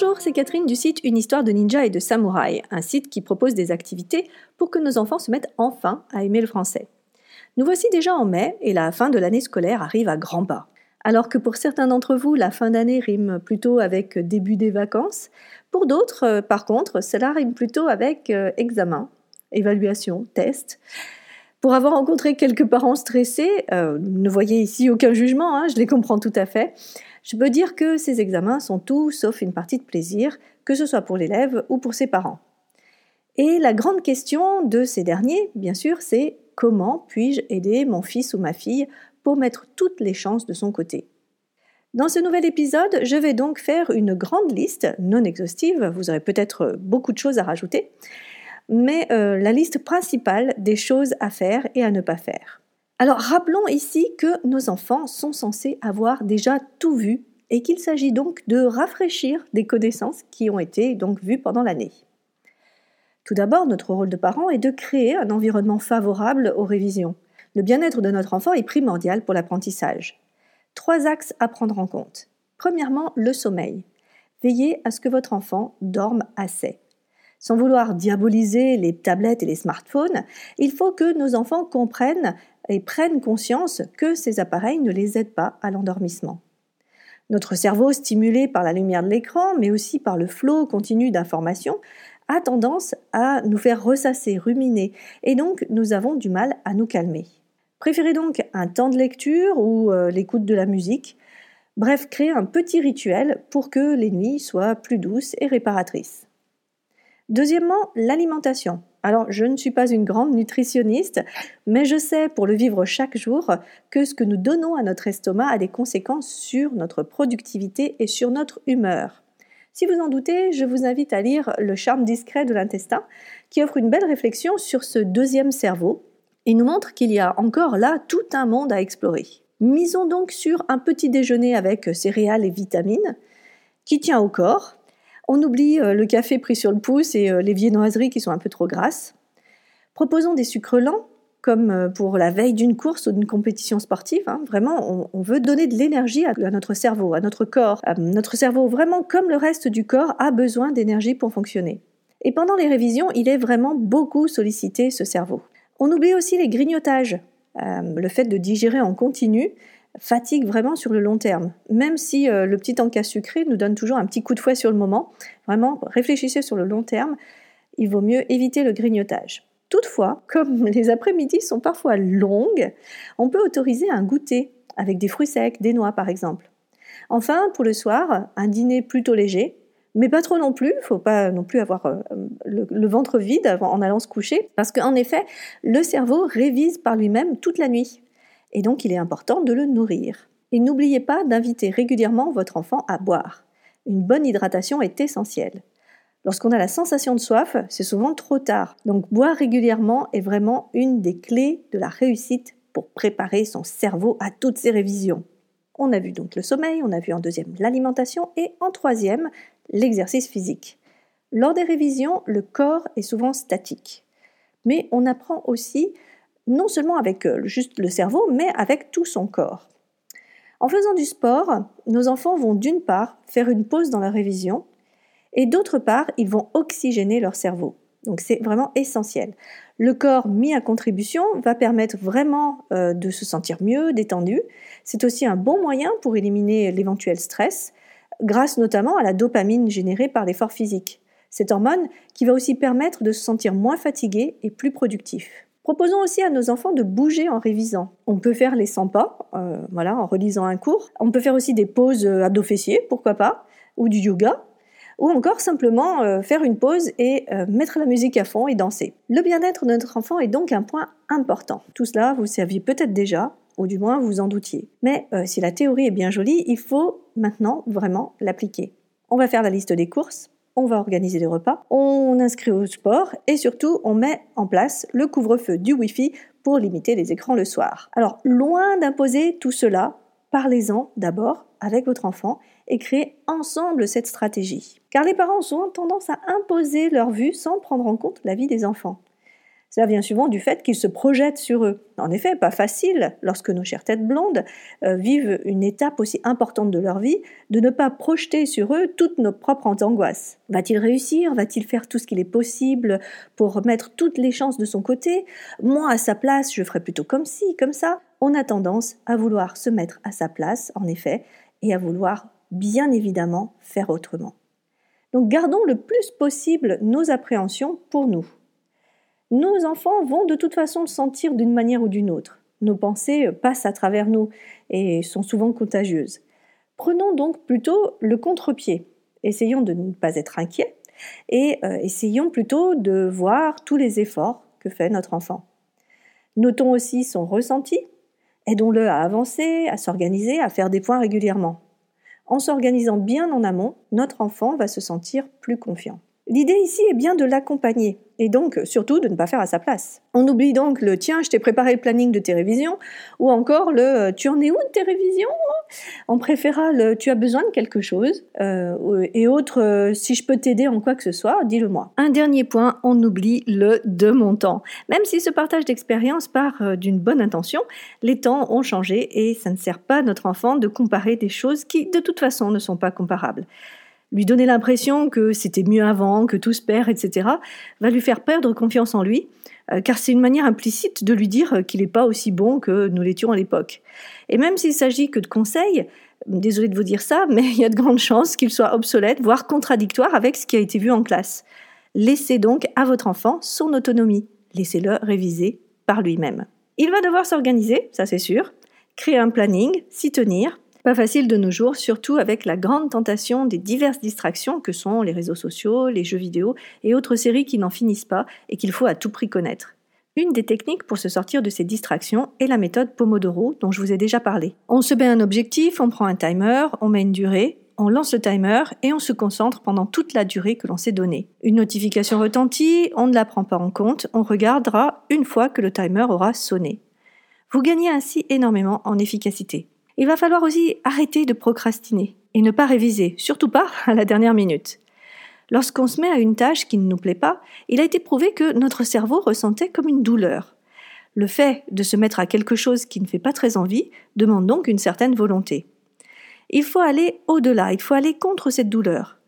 Bonjour, c'est Catherine du site Une histoire de ninja et de samouraï, un site qui propose des activités pour que nos enfants se mettent enfin à aimer le français. Nous voici déjà en mai et la fin de l'année scolaire arrive à grands pas. Alors que pour certains d'entre vous, la fin d'année rime plutôt avec début des vacances, pour d'autres, euh, par contre, cela rime plutôt avec euh, examen, évaluation, test. Pour avoir rencontré quelques parents stressés, euh, ne voyez ici aucun jugement, hein, je les comprends tout à fait, je peux dire que ces examens sont tout sauf une partie de plaisir, que ce soit pour l'élève ou pour ses parents. Et la grande question de ces derniers, bien sûr, c'est comment puis-je aider mon fils ou ma fille pour mettre toutes les chances de son côté? Dans ce nouvel épisode, je vais donc faire une grande liste, non exhaustive, vous aurez peut-être beaucoup de choses à rajouter, mais euh, la liste principale des choses à faire et à ne pas faire. Alors rappelons ici que nos enfants sont censés avoir déjà tout vu et qu'il s'agit donc de rafraîchir des connaissances qui ont été donc vues pendant l'année. Tout d'abord, notre rôle de parent est de créer un environnement favorable aux révisions. Le bien-être de notre enfant est primordial pour l'apprentissage. Trois axes à prendre en compte. Premièrement, le sommeil. Veillez à ce que votre enfant dorme assez. Sans vouloir diaboliser les tablettes et les smartphones, il faut que nos enfants comprennent et prennent conscience que ces appareils ne les aident pas à l'endormissement. Notre cerveau, stimulé par la lumière de l'écran, mais aussi par le flot continu d'informations, a tendance à nous faire ressasser, ruminer, et donc nous avons du mal à nous calmer. Préférez donc un temps de lecture ou euh, l'écoute de la musique. Bref, créez un petit rituel pour que les nuits soient plus douces et réparatrices. Deuxièmement, l'alimentation. Alors, je ne suis pas une grande nutritionniste, mais je sais, pour le vivre chaque jour, que ce que nous donnons à notre estomac a des conséquences sur notre productivité et sur notre humeur. Si vous en doutez, je vous invite à lire Le charme discret de l'intestin, qui offre une belle réflexion sur ce deuxième cerveau et nous montre qu'il y a encore là tout un monde à explorer. Misons donc sur un petit déjeuner avec céréales et vitamines, qui tient au corps, on oublie euh, le café pris sur le pouce et euh, les viennoiseries qui sont un peu trop grasses. Proposons des sucres lents, comme euh, pour la veille d'une course ou d'une compétition sportive. Hein. Vraiment, on, veut donner de l'énergie à, notre cerveau, à notre corps. notre cerveau, vraiment comme le reste du corps, a besoin d'énergie pour fonctionner. Et pendant les révisions, il est vraiment beaucoup sollicité, ce cerveau. On oublie aussi les grignotages. le fait de digérer en continu fatigue vraiment sur le long terme. Même si euh, le petit encas sucré nous donne toujours un petit coup de fouet sur le moment, vraiment réfléchissez sur le long terme, il vaut mieux éviter le grignotage. Toutefois, comme les après-midi sont parfois longues, on peut autoriser un goûter avec des fruits secs, des noix par exemple. Enfin, pour le soir, un dîner plutôt léger, mais pas trop non plus, il faut pas non plus avoir euh, le, ventre vide en allant se coucher, parce qu'en effet, le cerveau révise par lui-même toute la nuit et donc il est important de le nourrir. Et n'oubliez pas d'inviter régulièrement votre enfant à boire. Une bonne hydratation est essentielle. Lorsqu'on a la sensation de soif, c'est souvent trop tard. Donc boire régulièrement est vraiment une des clés de la réussite pour préparer son cerveau à toutes ces révisions. On a vu donc le sommeil, on a vu en deuxième l'alimentation et en troisième l'exercice physique. Lors des révisions, le corps est souvent statique. Mais on apprend aussi non seulement avec euh, juste le cerveau, mais avec tout son corps. En faisant du sport, nos enfants vont d'une part faire une pause dans la révision, et d'autre part, ils vont oxygéner leur cerveau. Donc c'est vraiment essentiel. Le corps mis à contribution va permettre vraiment euh, de se sentir mieux, détendu. C'est aussi un bon moyen pour éliminer l'éventuel stress, grâce notamment à la dopamine générée par l'effort physique. Cette hormone qui va aussi permettre de se sentir moins fatigué et plus productif. Proposons aussi à nos enfants de bouger en révisant. On peut faire les 100 pas, euh, en relisant un cours. On peut faire aussi des pauses euh, dos fessiers, pourquoi pas, ou du yoga, ou encore simplement euh, faire une pause et mettre la musique à fond et danser. Le bien-être de notre enfant est donc un point important. Tout cela, vous saviez peut-être déjà, ou du moins vous en doutiez. Mais si la théorie est bien jolie, il faut maintenant vraiment l'appliquer. On va faire la liste des courses, on va organiser les repas, on inscrit au sport et surtout on met en place le couvre-feu du Wi-Fi pour limiter les écrans le soir. Alors loin d'imposer tout cela, parlez-en d'abord avec votre enfant et créez ensemble cette stratégie. Car les parents ont tendance à imposer leur vue sans prendre en compte la vie des enfants. Cela vient souvent du fait qu'ils se projettent sur eux. En effet, pas facile, lorsque nos chères têtes blondes euh, vivent une étape aussi importante de leur vie, de ne pas projeter sur eux toutes nos propres angoisses. Va-t-il réussir? Va-t-il faire tout ce qu'il est possible pour mettre toutes les chances de son côté? Moi, à sa place, je ferais plutôt comme ci, comme ça. On a tendance à vouloir se mettre à sa place, en effet, et à vouloir, bien évidemment, faire autrement. Donc gardons le plus possible nos appréhensions pour nous. Nos enfants vont de toute façon le sentir d'une manière ou d'une autre. Nos pensées passent à travers nous et sont souvent contagieuses. Prenons donc plutôt le contre-pied. Essayons de ne pas être inquiets et euh, essayons plutôt de voir tous les efforts que fait notre enfant. Notons aussi son ressenti, aidons-le à avancer, à s'organiser, à faire des points régulièrement. En s'organisant bien en amont, notre enfant va se sentir plus confiant. L'idée ici est bien de l'accompagner et donc surtout de ne pas faire à sa place. On oublie donc le tiens, je t'ai préparé le planning de tes révisions ou encore le euh, tu en es où de tes révisions On préférera le tu as besoin de quelque chose euh, et autre euh, si je peux t'aider en quoi que ce soit, dis-le-moi. Un dernier point, on oublie le de mon temps. Même si ce partage d'expérience part d'une bonne intention, les temps ont changé et ça ne sert pas à notre enfant de comparer des choses qui de toute façon ne sont pas comparables lui donner l'impression que c'était mieux avant, que tout se perd, etc., va lui faire perdre confiance en lui, euh, car c'est une manière implicite de lui dire qu'il n'est pas aussi bon que nous l'étions à l'époque. Et même s'il s'agit que de conseils, désolé de vous dire ça, mais il y a de grandes chances qu'il soit obsolète, voire contradictoire avec ce qui a été vu en classe. Laissez donc à votre enfant son autonomie. Laissez-le réviser par lui-même. Il va devoir s'organiser, ça c'est sûr, créer un planning, s'y tenir, pas facile de nos jours, surtout avec la grande tentation des diverses distractions que sont les réseaux sociaux, les jeux vidéo et autres séries qui n'en finissent pas et qu'il faut à tout prix connaître. Une des techniques pour se sortir de ces distractions est la méthode Pomodoro dont je vous ai déjà parlé. On se met un objectif, on prend un timer, on met une durée, on lance le timer et on se concentre pendant toute la durée que l'on s'est donnée. Une notification retentit, on ne la prend pas en compte, on regardera une fois que le timer aura sonné. Vous gagnez ainsi énormément en efficacité. Il va falloir aussi arrêter de procrastiner et ne pas réviser, surtout pas à la dernière minute. Lorsqu'on se met à une tâche qui ne nous plaît pas, il a été prouvé que notre cerveau ressentait comme une douleur. Le fait de se mettre à quelque chose qui ne fait pas très envie demande donc une certaine volonté. Il faut aller au-delà, il faut aller contre cette douleur.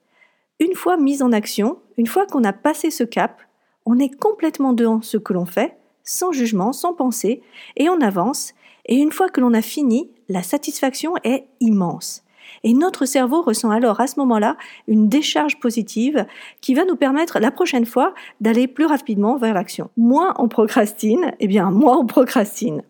Une fois mise en action, une fois qu'on a passé ce cap, on est complètement dans ce que l'on fait, sans jugement, sans pensée, et on avance, et une fois que l'on a fini, la satisfaction est immense. Et notre cerveau ressent alors à ce moment-là une décharge positive qui va nous permettre la prochaine fois d'aller plus rapidement vers l'action. Moins on procrastine, eh bien moins on procrastine.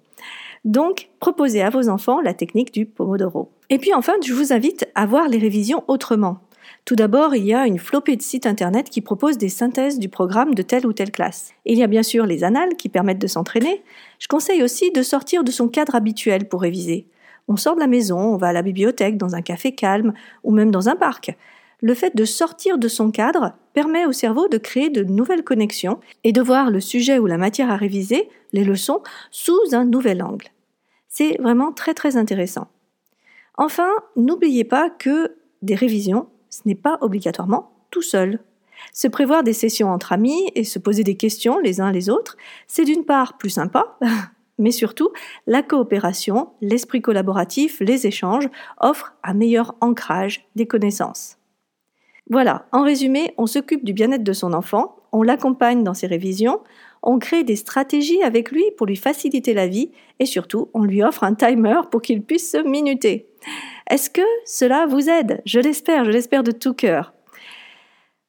Donc, proposez à vos enfants la technique du Pomodoro. Et puis enfin, je vous invite à voir les révisions autrement. Tout d'abord, il y a une flopée de sites internet qui proposent des synthèses du programme de telle ou telle classe. Il y a bien sûr les annales qui permettent de s'entraîner. Je conseille aussi de sortir de son cadre habituel pour réviser. On sort de la maison, on va à la bibliothèque, dans un café calme ou même dans un parc. Le fait de sortir de son cadre permet au cerveau de créer de nouvelles connexions et de voir le sujet ou la matière à réviser, les leçons, sous un nouvel angle. C'est vraiment très très intéressant. Enfin, n'oubliez pas que des révisions, ce n'est pas obligatoirement tout seul. Se prévoir des sessions entre amis et se poser des questions les uns les autres, c'est d'une part plus sympa, mais surtout, la coopération, l'esprit collaboratif, les échanges offrent un meilleur ancrage des connaissances. Voilà, en résumé, on s'occupe du bien-être de son enfant, on l'accompagne dans ses révisions, on crée des stratégies avec lui pour lui faciliter la vie et surtout, on lui offre un timer pour qu'il puisse se minuter. Est-ce que cela vous aide? Je l'espère, je l'espère de tout cœur.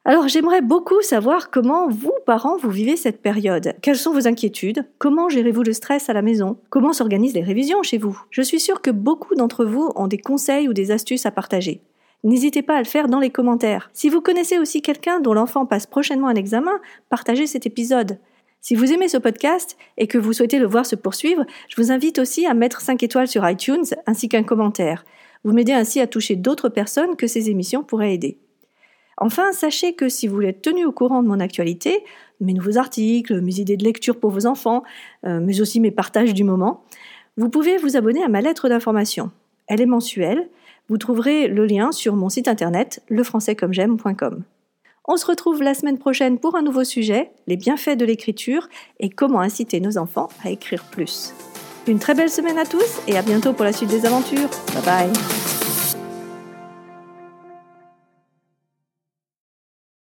Alors j'aimerais beaucoup savoir comment vous, parents, vous vivez cette période. Quelles sont vos inquiétudes? Comment gérez-vous le stress à la maison? Comment s'organisent les révisions chez vous? Je suis sûre que beaucoup d'entre vous ont des conseils ou des astuces à partager. N'hésitez pas à le faire dans les commentaires. Si vous connaissez aussi quelqu'un dont l'enfant passe prochainement un examen, partagez cet épisode. Si vous aimez ce podcast et que vous souhaitez le voir se poursuivre, je vous invite aussi à mettre 5 étoiles sur iTunes ainsi qu'un commentaire. Vous m'aidez ainsi à toucher d'autres personnes que ces émissions pourraient aider. Enfin, sachez que si vous voulez être tenu au courant de mon actualité, mes nouveaux articles, mes idées de lecture pour vos enfants, euh, mais aussi mes partages du moment, vous pouvez vous abonner à ma lettre d'information. Elle est mensuelle. Vous trouverez le lien sur mon site internet lefrançaiscommej'aime.com. On se retrouve la semaine prochaine pour un nouveau sujet, les bienfaits de l'écriture et comment inciter nos enfants à écrire plus. Une très belle semaine à tous et à bientôt pour la suite des aventures. Bye bye